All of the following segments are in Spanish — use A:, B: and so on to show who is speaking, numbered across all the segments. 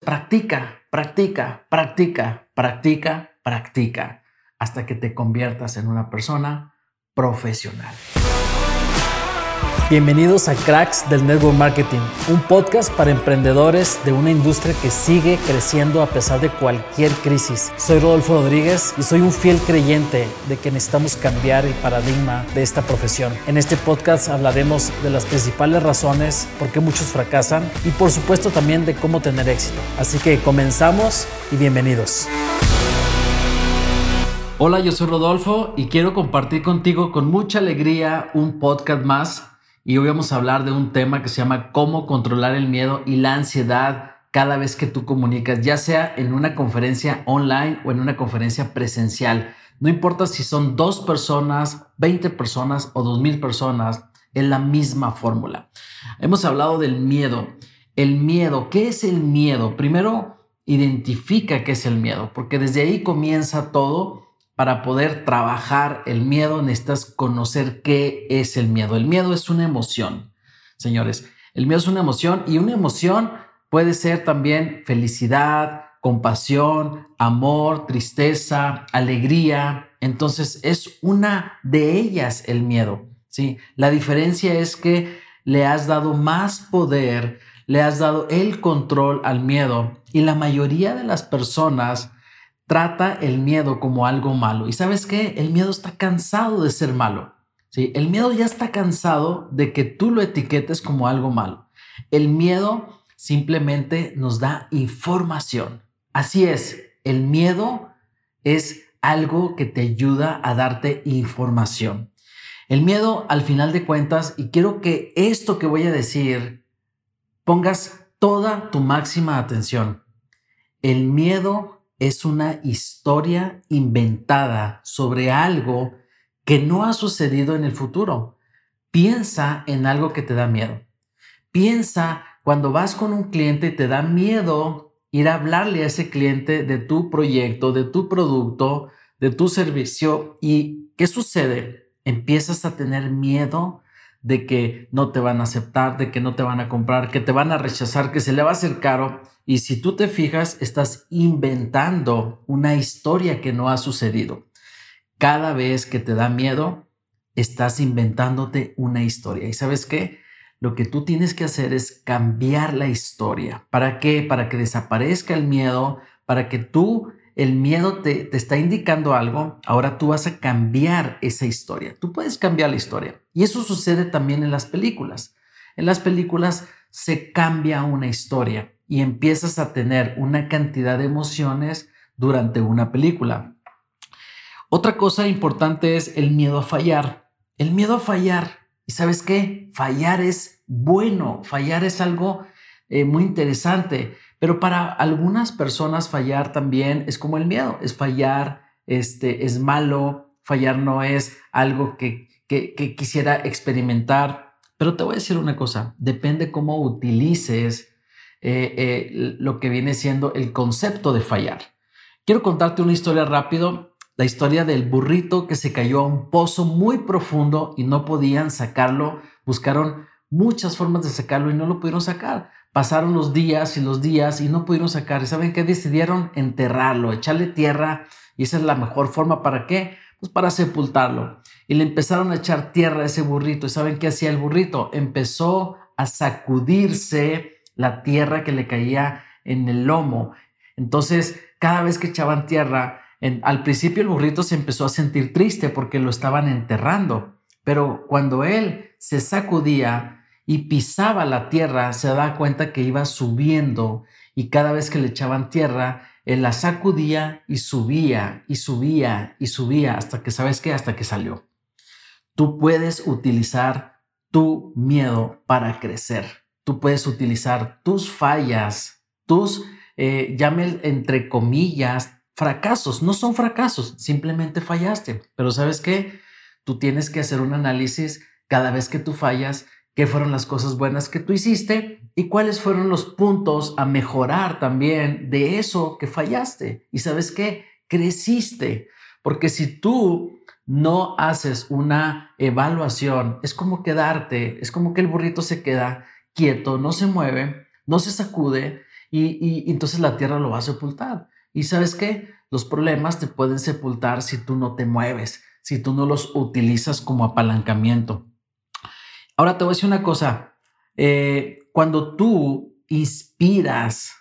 A: practica, practica, practica, practica, practica, hasta que te conviertas en una persona profesional. Bienvenidos a Cracks del Network Marketing, un podcast para emprendedores de una industria que sigue creciendo a pesar de cualquier crisis. Soy Rodolfo Rodríguez y soy un fiel creyente de que necesitamos cambiar el paradigma de esta profesión. En este podcast hablaremos de las principales razones por qué muchos fracasan y por supuesto también de cómo tener éxito. Así que comenzamos y bienvenidos. Hola, yo soy Rodolfo y quiero compartir contigo con mucha alegría un podcast más y hoy vamos a hablar de un tema que se llama cómo controlar el miedo y la ansiedad cada vez que tú comunicas, ya sea en una conferencia online o en una conferencia presencial. No importa si son dos personas, 20 personas o 2000 personas, es la misma fórmula. Hemos hablado del miedo. El miedo, ¿qué es el miedo? Primero, identifica qué es el miedo, porque desde ahí comienza todo para poder trabajar el miedo necesitas conocer qué es el miedo. El miedo es una emoción, señores. El miedo es una emoción y una emoción puede ser también felicidad, compasión, amor, tristeza, alegría. Entonces es una de ellas el miedo. ¿sí? La diferencia es que le has dado más poder, le has dado el control al miedo y la mayoría de las personas trata el miedo como algo malo. ¿Y sabes qué? El miedo está cansado de ser malo. ¿sí? El miedo ya está cansado de que tú lo etiquetes como algo malo. El miedo simplemente nos da información. Así es, el miedo es algo que te ayuda a darte información. El miedo, al final de cuentas, y quiero que esto que voy a decir pongas toda tu máxima atención. El miedo es una historia inventada sobre algo que no ha sucedido en el futuro. Piensa en algo que te da miedo. Piensa cuando vas con un cliente y te da miedo ir a hablarle a ese cliente de tu proyecto, de tu producto, de tu servicio y ¿qué sucede? Empiezas a tener miedo de que no te van a aceptar, de que no te van a comprar, que te van a rechazar, que se le va a hacer caro. Y si tú te fijas, estás inventando una historia que no ha sucedido. Cada vez que te da miedo, estás inventándote una historia. ¿Y sabes qué? Lo que tú tienes que hacer es cambiar la historia. ¿Para qué? Para que desaparezca el miedo, para que tú el miedo te, te, está indicando algo, ahora tú vas a cambiar esa historia. Tú puedes cambiar la historia. Y eso sucede también en las películas. En las películas se cambia una historia y empiezas a tener una cantidad de emociones durante una película. Otra cosa importante es el miedo a fallar. El miedo a fallar. ¿Y sabes qué? Fallar es bueno. Fallar es algo eh, muy interesante. Pero para algunas personas fallar también es como el miedo, es fallar, este, es malo, fallar no es algo que, que, quisiera experimentar. Pero te voy a decir una cosa, depende cómo utilices eh, eh, lo que viene siendo el concepto de fallar. Quiero contarte una historia rápido, la historia del burrito que se cayó a un pozo muy profundo y no podían sacarlo, buscaron muchas formas de sacarlo y no lo pudieron sacar. Pasaron los días y los días y no pudieron sacar. ¿Y saben qué? Decidieron enterrarlo, echarle tierra. Y esa es la mejor forma. ¿Para qué? Pues para sepultarlo. Y le empezaron a echar tierra a ese burrito. ¿Y saben qué hacía el burrito? Empezó a sacudirse la tierra que le caía en el lomo. Entonces, cada vez que echaban tierra, al principio el burrito se empezó a sentir triste porque lo estaban enterrando. Pero cuando él se sacudía, y pisaba la tierra, se da cuenta que iba subiendo y cada vez que le echaban tierra, él la sacudía y subía y subía y subía hasta que, ¿sabes qué? Hasta que salió. Tú puedes utilizar tu miedo para crecer. Tú puedes utilizar tus fallas, tus, eh, llame entre comillas, fracasos. No son fracasos, simplemente fallaste. Pero ¿sabes qué? Tú tienes que hacer un análisis cada vez que tú fallas qué fueron las cosas buenas que tú hiciste y cuáles fueron los puntos a mejorar también de eso que fallaste. Y sabes qué, creciste, porque si tú no haces una evaluación, es como quedarte, es como que el burrito se queda quieto, no se mueve, no se sacude y, entonces la tierra lo va a sepultar. Y sabes qué? Los problemas te pueden sepultar si tú no te mueves, si tú no los utilizas como apalancamiento. Ahora te voy a decir una cosa. Eh, cuando tú inspiras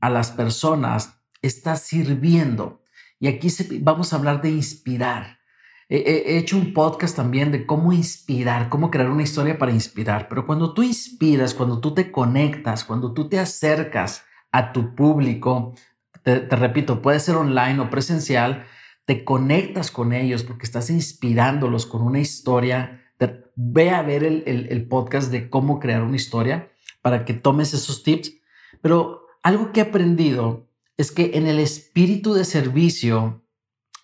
A: a las personas, estás sirviendo. Y aquí vamos a hablar de inspirar. He hecho un podcast también de cómo inspirar, cómo crear una historia para inspirar. Pero cuando tú inspiras, cuando tú te conectas, cuando tú te acercas a tu público, te, repito, puede ser online o presencial, te conectas con ellos porque estás inspirándolos con una historia. ve a ver el, el podcast de cómo crear una historia para que tomes esos tips. Pero algo que he aprendido es que en el espíritu de servicio,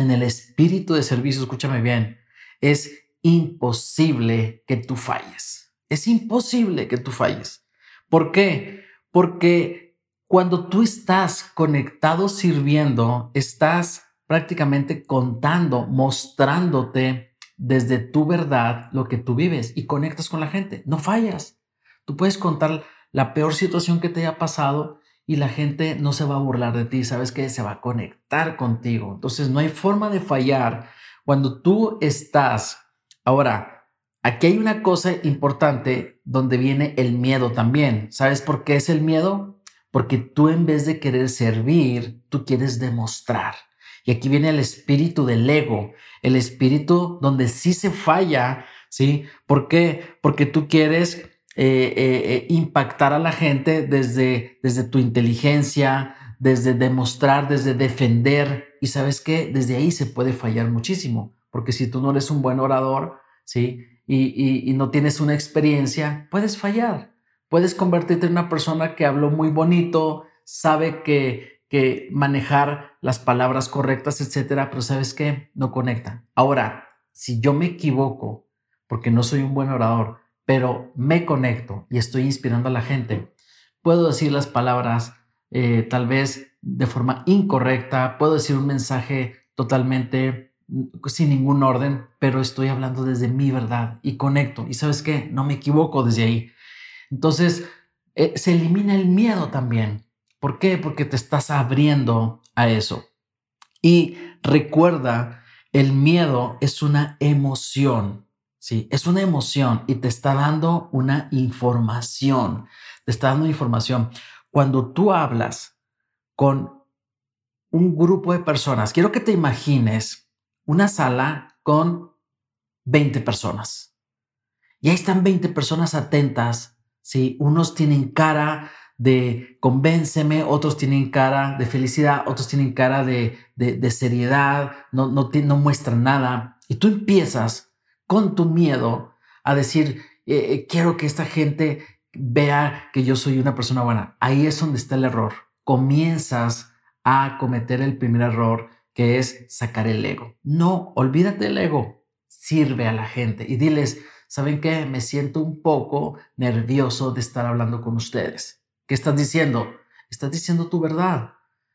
A: en el espíritu de servicio, escúchame bien, es imposible que tú falles. Es imposible que tú falles. ¿Por qué? Porque cuando tú estás conectado sirviendo, estás prácticamente contando, mostrándote desde tu verdad lo que tú vives y conectas con la gente. No fallas. Tú puedes contar la peor situación que te haya pasado y la gente no se va a burlar de ti, sabes que se va a conectar contigo. Entonces no hay forma de fallar cuando tú estás. Ahora, aquí hay una cosa importante donde viene el miedo también. ¿Sabes por qué es el miedo? porque tú en vez de querer servir, tú quieres demostrar. Y aquí viene el espíritu del ego, el espíritu donde sí se falla, ¿sí? ¿Por qué? Porque tú quieres eh, eh, eh, impactar a la gente desde, desde tu inteligencia, desde demostrar, desde defender. Y sabes qué? Desde ahí se puede fallar muchísimo, porque si tú no eres un buen orador, ¿sí? y no tienes una experiencia, puedes fallar. Puedes convertirte en una persona que habló muy bonito, sabe que, que manejar las palabras correctas, etcétera, pero sabes que no conecta. Ahora, si yo me equivoco porque no soy un buen orador, pero me conecto y estoy inspirando a la gente, puedo decir las palabras eh, tal vez de forma incorrecta, puedo decir un mensaje totalmente mm, sin ningún orden, pero estoy hablando desde mi verdad y conecto. Y sabes qué, no me equivoco desde ahí. Entonces, eh, se elimina el miedo también. ¿Por qué? Porque te estás abriendo a eso. Y recuerda, el miedo es una emoción, ¿sí? Es una emoción y te está dando una información, te está dando información. Cuando tú hablas con un grupo de personas, quiero que te imagines una sala con 20 personas. Y ahí están 20 personas atentas ¿sí? Unos tienen cara de convénceme, otros tienen cara de felicidad, otros tienen cara de, de, seriedad, no, no, no muestran nada. Y tú empiezas con tu miedo a decir, eh, eh, quiero que esta gente vea que yo soy una persona buena. Ahí es donde está el error. Comienzas a cometer el primer error, que es sacar el ego. No, olvídate del ego. Sirve a la gente y diles, ¿saben qué? Me siento un poco nervioso de estar hablando con ustedes. ¿Qué estás diciendo? Estás diciendo tu verdad.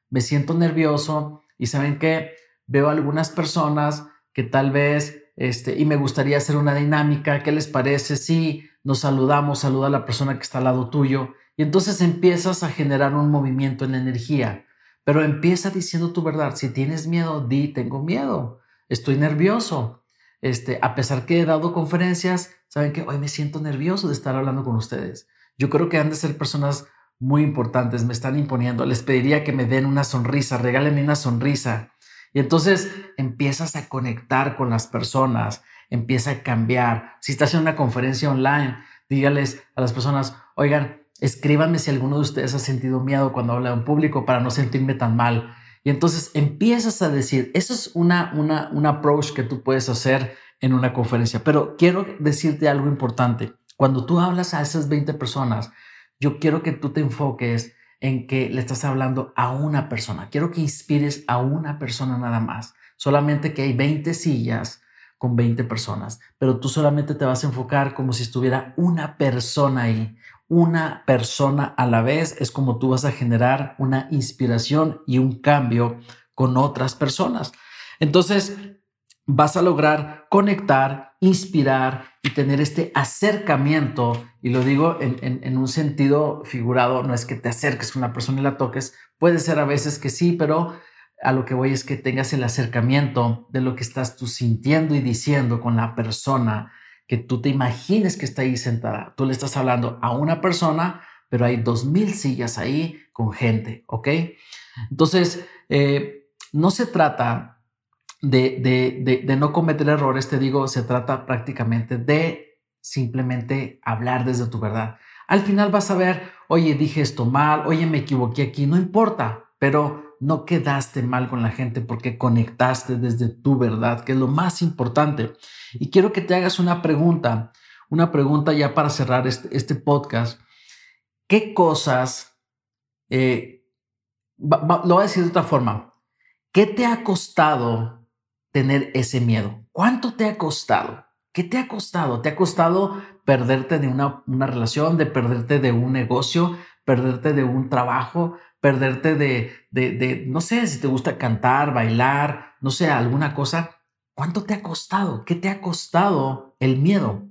A: Me siento nervioso y ¿saben qué? Veo algunas personas que tal vez, este, y me gustaría hacer una dinámica. ¿Qué les parece si nos saludamos, saluda a la persona que está al lado tuyo? Y entonces empiezas a generar un movimiento en la energía. Pero empieza diciendo tu verdad. Si tienes miedo, di, tengo miedo, estoy nervioso. Este, a pesar que he dado conferencias, saben que hoy me siento nervioso de estar hablando con ustedes. Yo creo que han de ser personas muy importantes, me están imponiendo. Les pediría que me den una sonrisa, regálenme una sonrisa. Y entonces empiezas a conectar con las personas, empieza a cambiar. Si estás en una conferencia online, dígales a las personas, oigan, escríbanme si alguno de ustedes ha sentido miedo cuando habla en público para no sentirme tan mal. Y entonces empiezas a decir, eso es una, una, un approach que tú puedes hacer en una conferencia. Pero quiero decirte algo importante. Cuando tú hablas a esas 20 personas, yo quiero que tú te enfoques en que le estás hablando a una persona. Quiero que inspires a una persona nada más. Solamente que hay 20 sillas con 20 personas, pero tú solamente te vas a enfocar como si estuviera una persona ahí una persona a la vez es como tú vas a generar una inspiración y un cambio con otras personas. Entonces, vas a lograr conectar, inspirar y tener este acercamiento. Y lo digo en, un sentido figurado, no es que te acerques con una persona y la toques, puede ser a veces que sí, pero a lo que voy es que tengas el acercamiento de lo que estás tú sintiendo y diciendo con la persona, que tú te imagines que está ahí sentada. Tú le estás hablando a una persona, pero hay dos mil sillas ahí con gente, ¿ok? Entonces, eh, no se trata de, no cometer errores, te digo, se trata prácticamente de simplemente hablar desde tu verdad. Al final vas a ver, oye, dije esto mal, oye, me equivoqué aquí, no importa, pero no quedaste mal con la gente porque conectaste desde tu verdad, que es lo más importante. Y quiero que te hagas una pregunta, una pregunta ya para cerrar este, este podcast. ¿Qué cosas, eh, lo voy a decir de otra forma, qué te ha costado tener ese miedo? ¿Cuánto te ha costado? ¿Qué te ha costado? ¿Te ha costado perderte de una, relación, de perderte de un negocio, perderte de un trabajo, perderte de, de, no sé, si te gusta cantar, bailar, no sé, alguna cosa? ¿Cuánto te ha costado? ¿Qué te ha costado el miedo?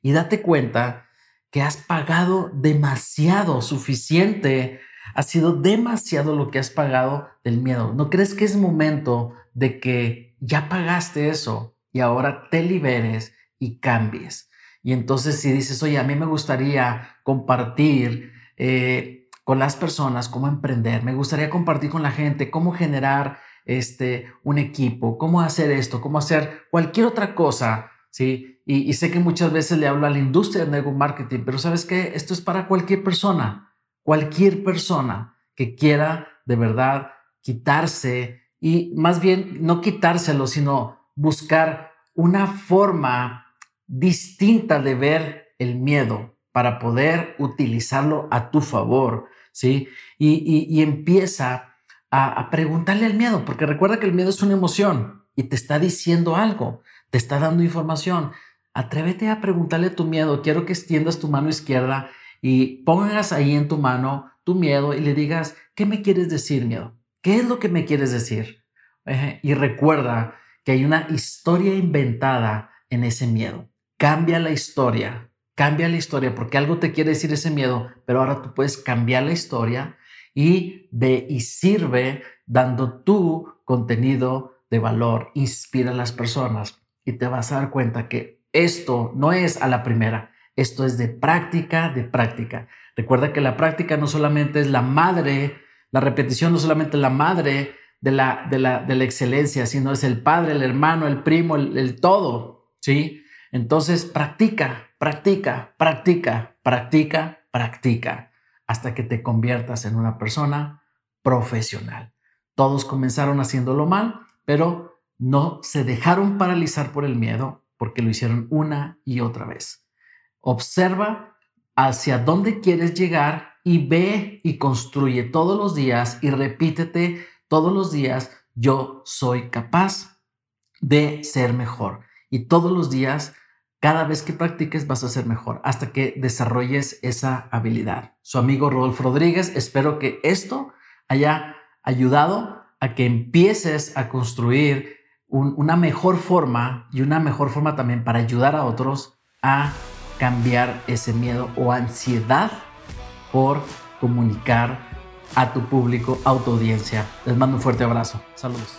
A: Y date cuenta que has pagado demasiado, suficiente, ha sido demasiado lo que has pagado del miedo. ¿No crees que es momento de que ya pagaste eso y ahora te liberes y cambies. Y entonces si dices, oye, a mí me gustaría compartir eh, con las personas cómo emprender, me gustaría compartir con la gente cómo generar este, un equipo, cómo hacer esto, cómo hacer cualquier otra cosa, ¿sí? Y, sé que muchas veces le hablo a la industria del network marketing, pero sabes que esto es para cualquier persona, cualquier persona que quiera de verdad quitarse y más bien no quitárselo, sino buscar una forma distinta de ver el miedo para poder utilizarlo a tu favor, ¿sí? Y, empieza a, preguntarle al miedo, porque recuerda que el miedo es una emoción y te está diciendo algo, te está dando información. Atrévete a preguntarle tu miedo. Quiero que extiendas tu mano izquierda y pongas ahí en tu mano tu miedo y le digas, ¿qué me quieres decir, miedo? ¿Qué es lo que me quieres decir? y recuerda que hay una historia inventada en ese miedo. Cambia la historia, cambia la historia porque algo te quiere decir ese miedo, pero ahora tú puedes cambiar la historia y ve y sirve dando tu contenido de valor, inspira a las personas y te vas a dar cuenta que esto no es a la primera, esto es de práctica, de práctica. Recuerda que la práctica no solamente es la madre la repetición no solamente la madre de la, de la, de la excelencia, sino es el padre, el hermano, el primo, el, el todo, ¿sí? Entonces practica, practica, practica, practica, practica, hasta que te conviertas en una persona profesional. Todos comenzaron haciéndolo mal, pero no se dejaron paralizar por el miedo porque lo hicieron una y otra vez. Observa hacia dónde quieres llegar y ve y construye todos los días y repítete todos los días, yo soy capaz de ser mejor. Y todos los días, cada vez que practiques, vas a ser mejor hasta que desarrolles esa habilidad. Su amigo Rodolfo Rodríguez, espero que esto haya ayudado a que empieces a construir una mejor forma y una mejor forma también para ayudar a otros a cambiar ese miedo o ansiedad por comunicar a tu público, a tu audiencia. Les mando un fuerte abrazo. Saludos.